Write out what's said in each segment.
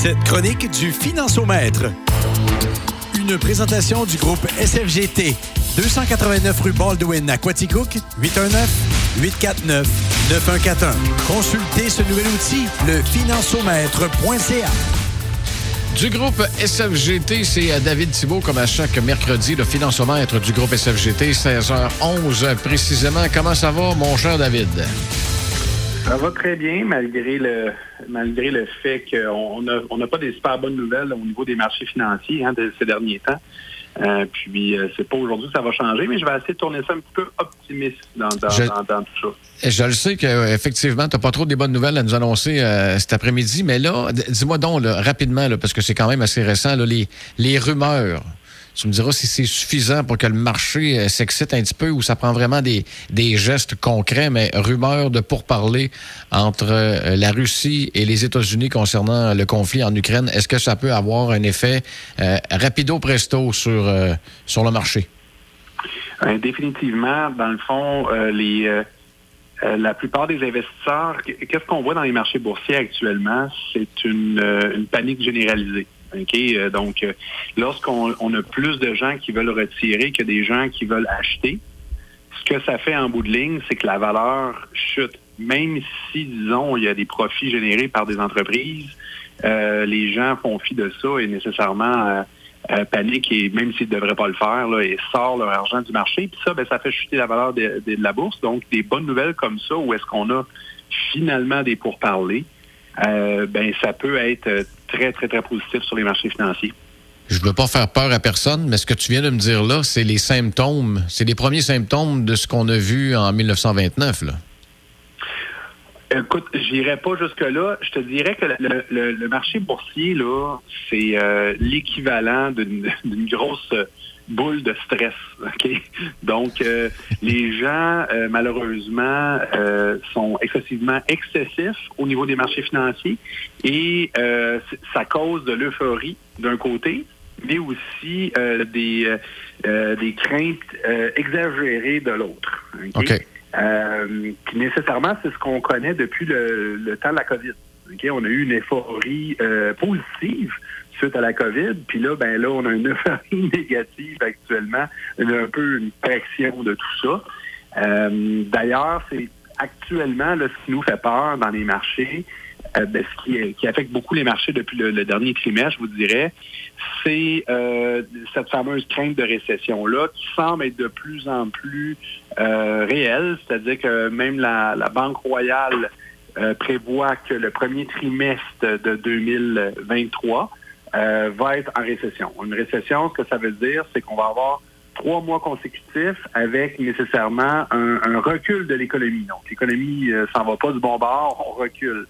Cette chronique du Financiomètre. Une présentation du groupe SFGT. 289 rue Baldwin à Quaticook, 819-849-9141. Consultez ce nouvel outil, le financiomètre.ca. Du groupe SFGT, c'est David Thibault, comme à chaque mercredi, le financiomètre du groupe SFGT, 16h11 précisément. Comment ça va, mon cher David? Ça va très bien, malgré le malgré le fait qu'on n'a on pas des super bonnes nouvelles au niveau des marchés financiers hein, de ces derniers temps. Euh, puis, euh, c'est pas aujourd'hui que ça va changer, mais je vais essayer de tourner ça un petit peu optimiste dans, dans, Je- dans- dans tout ça. Je le sais qu'effectivement, tu n'as pas trop des bonnes nouvelles à nous annoncer euh, cet après-midi, mais là, dis-moi donc là, rapidement, là, parce que c'est quand même assez récent, là, les, les rumeurs. Tu me diras si c'est suffisant pour que le marché euh, s'excite un petit peu ou ça prend vraiment des, des gestes concrets, mais rumeurs de pourparlers entre euh, la Russie et les États-Unis concernant le conflit en Ukraine. Est-ce que ça peut avoir un effet euh, rapido presto sur, sur le marché? Définitivement, dans le fond, les la plupart des investisseurs, qu- qu'est-ce qu'on voit dans les marchés boursiers actuellement? C'est une panique généralisée. OK? Euh, donc, euh, lorsqu'on on a plus de gens qui veulent retirer que des gens qui veulent acheter, ce que ça fait en bout de ligne, c'est que la valeur chute. Même si, disons, il y a des profits générés par des entreprises, euh, les gens font fi de ça et nécessairement euh, euh, paniquent et même s'ils ne devraient pas le faire, là, et sortent leur argent du marché. Puis ça, ben, ça fait chuter la valeur de, de- de la bourse. Donc, des bonnes nouvelles comme ça, où est-ce qu'on a finalement des pourparlers, ben, ça peut être très, très, très positif sur les marchés financiers. Je ne veux pas faire peur à personne, mais ce que tu viens de me dire là, c'est les symptômes, c'est les premiers symptômes de ce qu'on a vu en 1929. Là. Écoute, j'irai pas jusque-là. Je te dirais que le, le- le marché boursier, là, c'est euh, l'équivalent d'une grosse boule de stress. OK? Donc, euh, les gens, euh, malheureusement, euh, sont excessivement excessifs au niveau des marchés financiers et euh, ça cause de l'euphorie d'un côté, mais aussi euh, des, euh, des craintes euh, exagérées de l'autre. OK? OK. Euh, puis nécessairement, c'est ce qu'on connaît depuis le, le temps de la COVID. OK? On a eu une euphorie euh, positive suite à la COVID, puis là, ben là, on a une euphorie négative actuellement, une- un peu une correction de tout ça. Euh, D'ailleurs, c'est actuellement là, ce qui nous fait peur dans les marchés, euh, ben, ce qui, qui affecte beaucoup les marchés depuis le, le dernier trimestre, je vous dirais, c'est euh, cette fameuse crainte de récession-là qui semble être de plus en plus euh, réelle, c'est-à-dire que même la, la Banque royale euh, prévoit que le premier trimestre de 2023 euh, va être en récession. Une récession, ce que ça veut dire, c'est qu'on va avoir trois mois consécutifs avec nécessairement un, recul de l'économie. Donc, l'économie euh, s'en va pas du bon bord, on recule.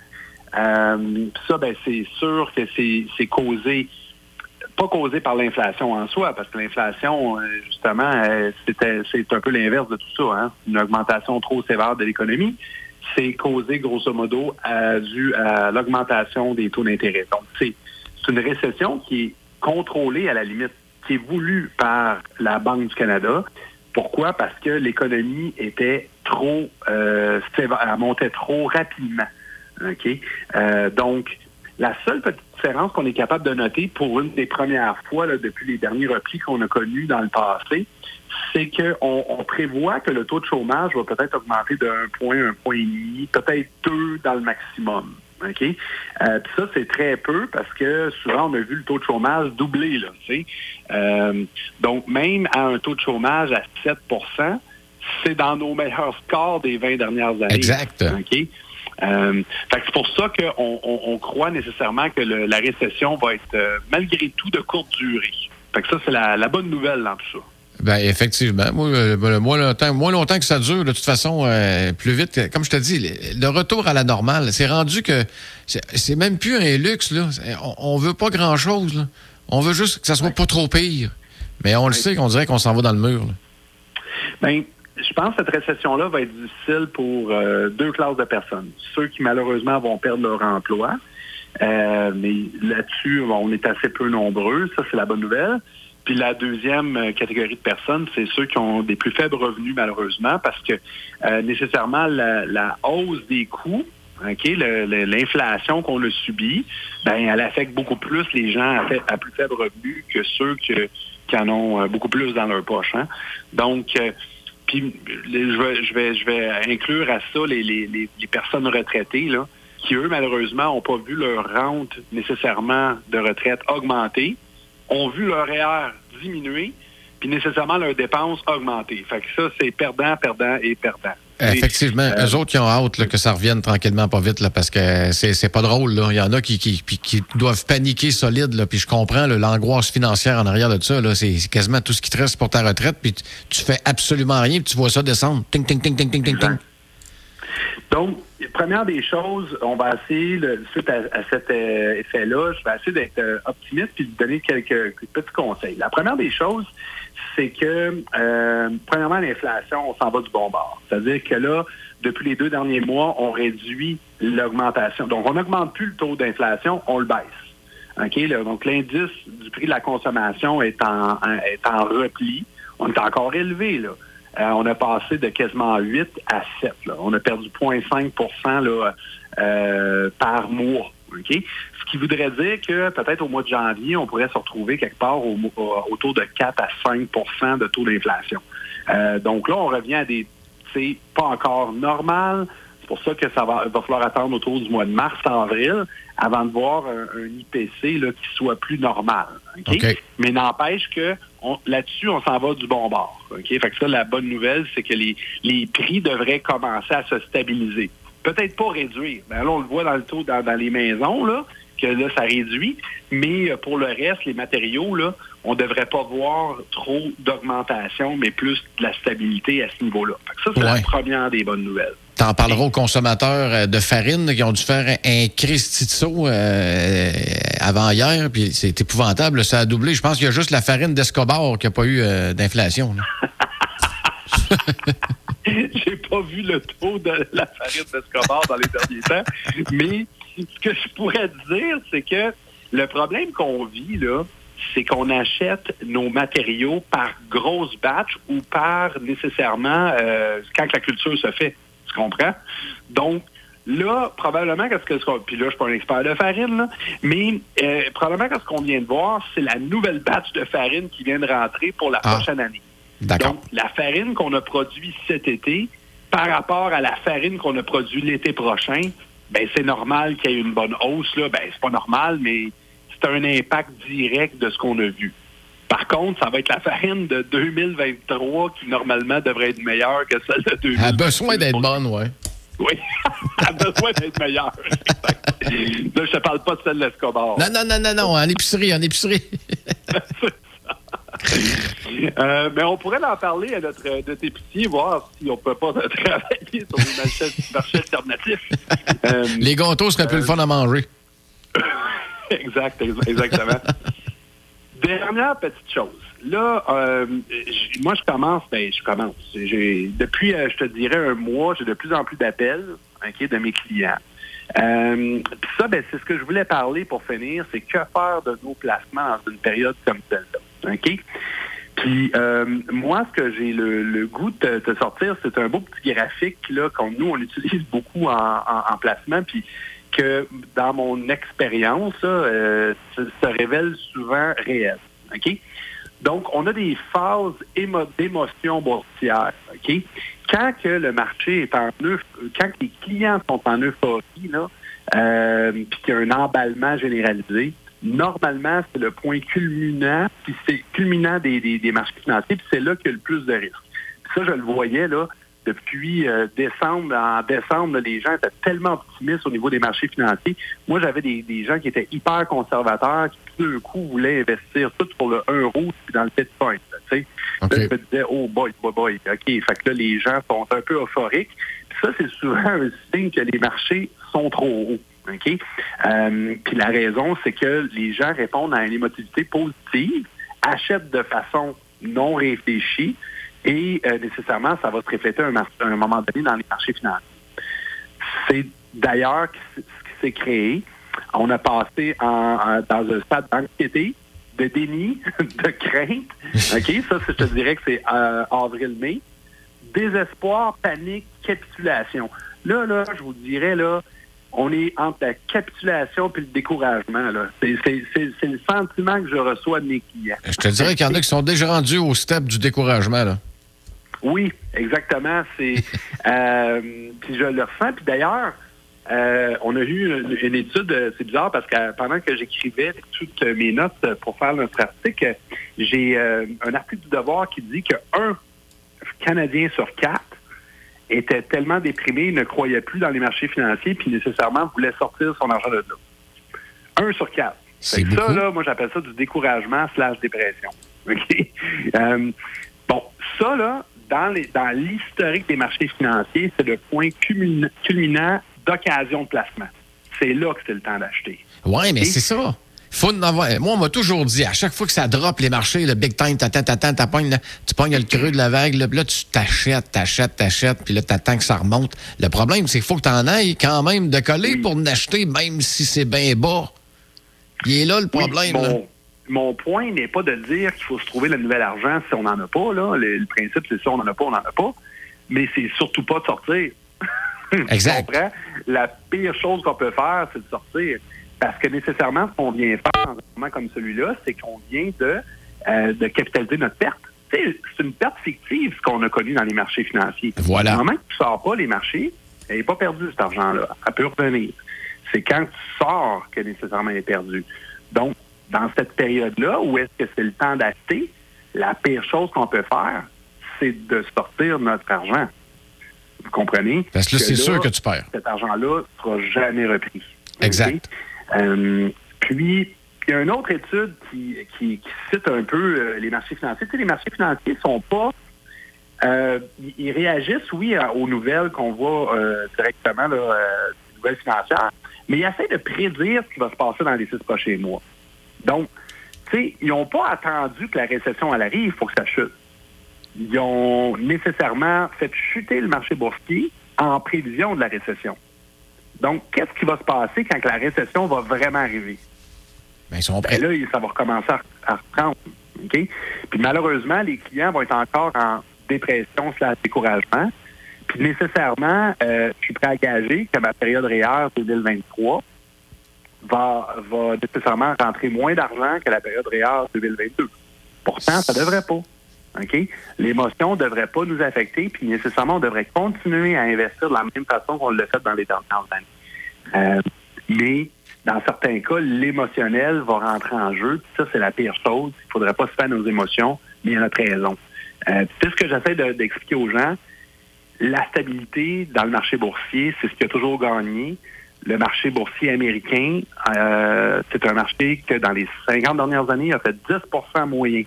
Euh, ça, ben, c'est sûr que c'est causé pas causé par l'inflation en soi, parce que l'inflation, justement, c'est un peu l'inverse de tout ça. Hein? Une augmentation trop sévère de l'économie, c'est causé grosso modo à, dû l'augmentation des taux d'intérêt. Donc, c'est une récession qui est contrôlée à la limite, qui est voulue par la Banque du Canada. Pourquoi? Parce que l'économie était trop euh, montait trop rapidement. OK? Euh, donc, la seule petite différence qu'on est capable de noter pour une des premières fois depuis les derniers replis qu'on a connus dans le passé, c'est qu'on on prévoit que le taux de chômage va peut-être augmenter d'un point, un point et demi, peut-être deux dans le maximum. OK? Euh, Puis ça, c'est très peu parce que souvent, on a vu le taux de chômage doubler. Là. Euh, donc, même à un taux de chômage à 7% c'est dans nos meilleurs scores des 20 dernières années. Exact. OK? Euh, fait que c'est pour ça qu'on on, on croit nécessairement que le- la récession va être euh, malgré tout de courte durée. Fait que ça, c'est la, la bonne nouvelle dans tout ça. Ben, effectivement. Moi, euh, ben, moins, longtemps, moins longtemps que ça dure, de toute façon, euh, plus vite. Comme je te dis, le, le retour à la normale, c'est rendu que c'est même plus un luxe. Là. On, on veut pas grand-chose. là. On veut juste que ça soit pas trop pire. Mais on le sait qu'on dirait qu'on s'en va dans le mur. là. Ben, je pense que cette récession-là va être difficile pour euh, deux classes de personnes. Ceux qui, malheureusement, vont perdre leur emploi. Euh, mais là-dessus, on est assez peu nombreux. Ça, c'est la bonne nouvelle. Puis la deuxième euh, catégorie de personnes, c'est ceux qui ont des plus faibles revenus, malheureusement, parce que euh, nécessairement, la, la hausse des coûts OK, l'inflation qu'on a subie, ben, elle affecte beaucoup plus les gens à, plus faible revenu que ceux qui en ont beaucoup plus dans leur poche. Hein. Donc, puis je vais, je vais, inclure à ça les, personnes retraitées, là, qui, eux, malheureusement, n'ont pas vu leur rente nécessairement de retraite augmenter, ont vu leur REER diminuer, puis nécessairement leurs dépenses augmenter. Fait que ça, c'est perdant, perdant et perdant. Effectivement. Euh, Eux autres, qui ont hâte que ça revienne tranquillement, pas vite, là, parce que c'est pas drôle. Là. Il y en a qui, qui, qui doivent paniquer solide. Là, puis je comprends l'angoisse financière en arrière de ça. C'est quasiment tout ce qui te reste pour ta retraite. Puis tu, fais absolument rien. Puis tu vois ça descendre. Ting, ting, ting, ting, ting, ting, ting. Donc, première des choses, on va essayer, suite à, cet euh, effet-là, je vais essayer d'être euh, optimiste puis de donner quelques petits conseils. La première des choses, c'est que, euh, premièrement, l'inflation, on s'en va du bon bord. C'est-à-dire que là, depuis les deux derniers mois, on réduit l'augmentation. Donc, on n'augmente plus le taux d'inflation, on le baisse. OK? donc, l'indice du prix de la consommation est en, est en repli. On est encore élevé, là. Euh, on a passé de quasiment 8 à 7. Là. On a perdu 0,5 là, euh, par mois. Ce qui voudrait dire que peut-être au mois de janvier, on pourrait se retrouver quelque part autour de 4 à 5% de taux d'inflation. Euh, donc là, on revient à des, c'est pas encore normal. C'est pour ça que ça va, va falloir attendre autour du mois de mars, avril, avant de voir un, IPC là, qui soit plus normal. Mais n'empêche que là-dessus, on s'en va du bon bord. Fait que ça, la bonne nouvelle, c'est que les, les prix devraient commencer à se stabiliser peut-être pas réduire. Ben là, on le voit dans le taux dans, les maisons, là, que là, ça réduit. Mais euh, pour le reste, les matériaux, là, on ne devrait pas voir trop d'augmentation, mais plus de la stabilité à ce niveau-là. Ça, c'est la première des bonnes nouvelles. Tu en parleras aux consommateurs euh, de farine qui ont dû faire un cristitso euh, avant hier, puis c'est épouvantable, ça a doublé. Je pense qu'il y a juste la farine d'Escobar qui n'a pas eu d'inflation. J'ai pas vu le taux de la farine d'Escobar dans les derniers temps. Mais ce que je pourrais dire, c'est que le problème qu'on vit, là, c'est qu'on achète nos matériaux par grosse batch ou par nécessairement euh, quand la culture se fait. Tu comprends? Donc, là, probablement, qu'est-ce que puis là, je suis pas un expert de farine, là, mais euh, probablement qu'est-ce qu'on vient de voir, c'est la nouvelle batch de farine qui vient de rentrer pour la ah. prochaine année. Donc, la farine qu'on a produite cet été, par rapport à la farine qu'on a produite l'été prochain, ben c'est normal qu'il y ait une bonne hausse. Là. Ben, c'est pas normal, mais c'est un impact direct de ce qu'on a vu. Par contre, ça va être la farine de 2023 qui, normalement, devrait être meilleure que celle de 2023. Elle a besoin d'être bonne, oui. Oui, elle a besoin d'être meilleure. Là, je te parle pas de celle de l'Escobar. Non, non, non, non, non, en épicerie, en épicerie. Euh, mais on pourrait en parler à notre, notre épicier, voir si on peut pas travailler sur des marchés, alternatifs. Euh, Les gâteaux seraient plus le fun à manger. exact, exactement. Dernière petite chose. Là, euh, moi, je commence, ben, je commence. depuis, je te dirais, un mois, j'ai de plus en plus d'appels de mes clients. Puis ça, ben, c'est ce que je voulais parler pour finir, c'est que faire de nos placements dans une période comme celle-là. OK? Puis euh, moi, ce que j'ai le, goût de te sortir, c'est un beau petit graphique là qu'on nous on utilise beaucoup en, placement, puis que dans mon expérience, euh, se, révèle souvent réel. OK? Donc, on a des phases d'émotion boursière. OK? Quand que le marché est en quand les clients sont en euphorie, là, euh, puis qu'il y a un emballement généralisé, normalement, c'est le point culminant, puis c'est culminant des, des, marchés financiers, puis c'est là qu'il y a le plus de risques. ça, je le voyais là depuis euh, décembre. En décembre, les gens étaient tellement optimistes au niveau des marchés financiers. Moi, j'avais des, des gens qui étaient hyper conservateurs, qui tout d'un coup voulaient investir tout pour le euro puis dans le Bitcoin. Là, je me disais, oh boy, boy, boy, ok. Fait que là, les gens sont un peu euphoriques. Puis ça, c'est souvent un signe que les marchés sont trop hauts. OK? Euh, puis la raison, c'est que les gens répondent à une émotivité positive, achètent de façon non réfléchie et euh, nécessairement, ça va se refléter à un, moment donné dans les marchés financiers. C'est d'ailleurs ce qui s'est créé. On a passé en, dans un stade d'anxiété, de déni, de crainte. OK? Ça, je te dirais que c'est euh, avril-mai. Désespoir, panique, capitulation. Là, là, je vous dirais, là, on est entre la capitulation et le découragement. C'est le sentiment que je reçois de mes clients. Je te dirais qu'il y en a qui sont déjà rendus au step du découragement. Là. Oui, exactement. C'est euh, Puis je le ressens. Puis d'ailleurs, euh, on a eu une, étude, euh, c'est bizarre parce que pendant que j'écrivais toutes mes notes pour faire notre article, j'ai un article du devoir qui dit qu'un Canadien sur quatre était tellement déprimé, ne croyait plus dans les marchés financiers, puis nécessairement voulait sortir son argent de là. Un sur quatre. C'est ça, là, moi, j'appelle ça du découragement slash dépression. OK? Euh, bon, ça, là, dans, les, dans l'historique des marchés financiers, c'est le point culminant d'occasion de placement. C'est là que c'est le temps d'acheter. Oui, mais c'est ça. Faut avoir... Moi, on m'a toujours dit, à chaque fois que ça drop les marchés, le big time, t'attends, t'attends, tu pognes le creux de la vague, là, là tu t'achètes, t'achètes, t'achètes, puis là, t'attends que ça remonte. Le problème, c'est qu'il faut que t'en ailles quand même de coller pour l'acheter, même si c'est bien bas. Il est là le problème. Mon, point n'est pas de dire qu'il faut se trouver le nouvel argent si on n'en a pas. Là. Le, principe, c'est si on n'en a pas, on n'en a pas. Mais c'est surtout pas de sortir. Exact. La pire chose qu'on peut faire, c'est de sortir. Parce que nécessairement, ce qu'on vient faire dans un moment comme celui-là, c'est qu'on vient de, euh, de capitaliser notre perte. C'est une perte fictive, ce qu'on a connu dans les marchés financiers. Voilà. Au moment que tu ne sors pas les marchés, elle n'est pas perdu cet argent-là. Ça peut revenir. C'est quand tu sors que nécessairement elle est perdu. Donc, dans cette période-là, où est-ce que c'est le temps d'acheter, la pire chose qu'on peut faire, c'est de sortir notre argent. Vous comprenez? Parce que là, c'est sûr que tu perds. Cet argent-là ne sera jamais repris. Exact. Euh, puis, il y a une autre étude qui, qui, cite un peu euh, les marchés financiers. Tu sais, les marchés financiers sont pas... Euh, ils réagissent, oui, aux nouvelles qu'on voit directement, là, des nouvelles financières, mais ils essaient de prédire ce qui va se passer dans les six prochains mois. Donc, tu sais, ils n'ont pas attendu que la récession elle arrive pour que ça chute. Ils ont nécessairement fait chuter le marché boursier en prévision de la récession. Donc, qu'est-ce qui va se passer quand la récession va vraiment arriver? Bien, ils sont ben là, ça va recommencer à, reprendre. OK? Puis malheureusement, les clients vont être encore en dépression slash découragement. Puis nécessairement, euh, je suis prêt à gager que ma période REER 2023 va, va nécessairement rentrer moins d'argent que la période REER 2022. Pourtant, ça ne devrait pas. OK? L'émotion ne devrait pas nous affecter, puis nécessairement, on devrait continuer à investir de la même façon qu'on l'a fait dans les dernières années. Euh, mais dans certains cas, l'émotionnel va rentrer en jeu. Ça, c'est la pire chose. Il ne faudrait pas se faire nos émotions, mais a notre raison. Euh, c'est ce que j'essaie d'expliquer aux gens. La stabilité dans le marché boursier, c'est ce qui a toujours gagné. Le marché boursier américain, euh, c'est un marché que dans les 50 dernières années a fait 10% moyen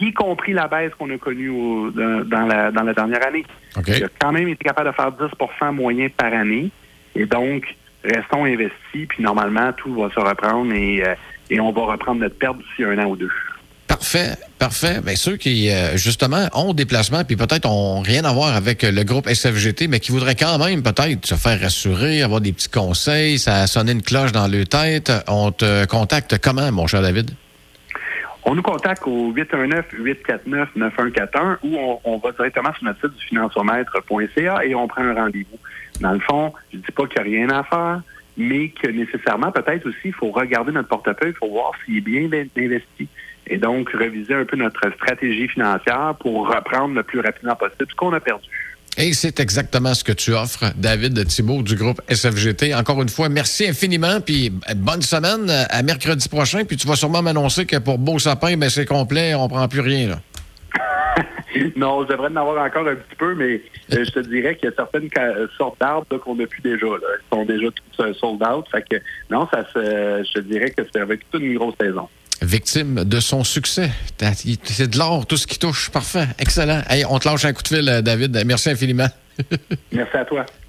y compris la baisse qu'on a connue dans, la, dernière année. Il a quand même été capable de faire 10% moyen par année. Et donc, restons investis, puis normalement, tout va se reprendre et, euh, et on va reprendre notre perte d'ici un an ou deux. Parfait, parfait. Bien, ceux qui, euh, justement, ont des placements, puis peut-être ont rien à voir avec le groupe SFGT, mais qui voudraient quand même peut-être se faire rassurer, avoir des petits conseils, ça a sonné une cloche dans leur tête, on te contacte comment, mon cher David? On nous contacte au 819-849-9141 ou on, va directement sur notre site du financiomètre.ca et on prend un rendez-vous. Dans le fond, je dis pas qu'il n'y a rien à faire, mais que nécessairement, peut-être aussi, il faut regarder notre portefeuille, il faut voir s'il est bien investi. Et donc, réviser un peu notre stratégie financière pour reprendre le plus rapidement possible ce qu'on a perdu. Et c'est exactement ce que tu offres, David Thibault du groupe SFGT. Encore une fois, merci infiniment, puis bonne semaine à mercredi prochain. Puis tu vas sûrement m'annoncer que pour Beau Sapin, ben, c'est complet, on prend plus rien. Là. non, je devrais en avoir encore un petit peu, mais euh, je te dirais qu'il y a certaines sortes d'arbres qu'on n'a plus déjà. Là. Ils sont déjà tous euh, sold out. Fait que non, ça je te dirais que c'est avec toute une grosse saison victime de son succès. C'est de l'or, tout ce qui touche. Parfait. Excellent. on te lâche un coup de fil, euh, David. Merci infiniment. Merci à toi.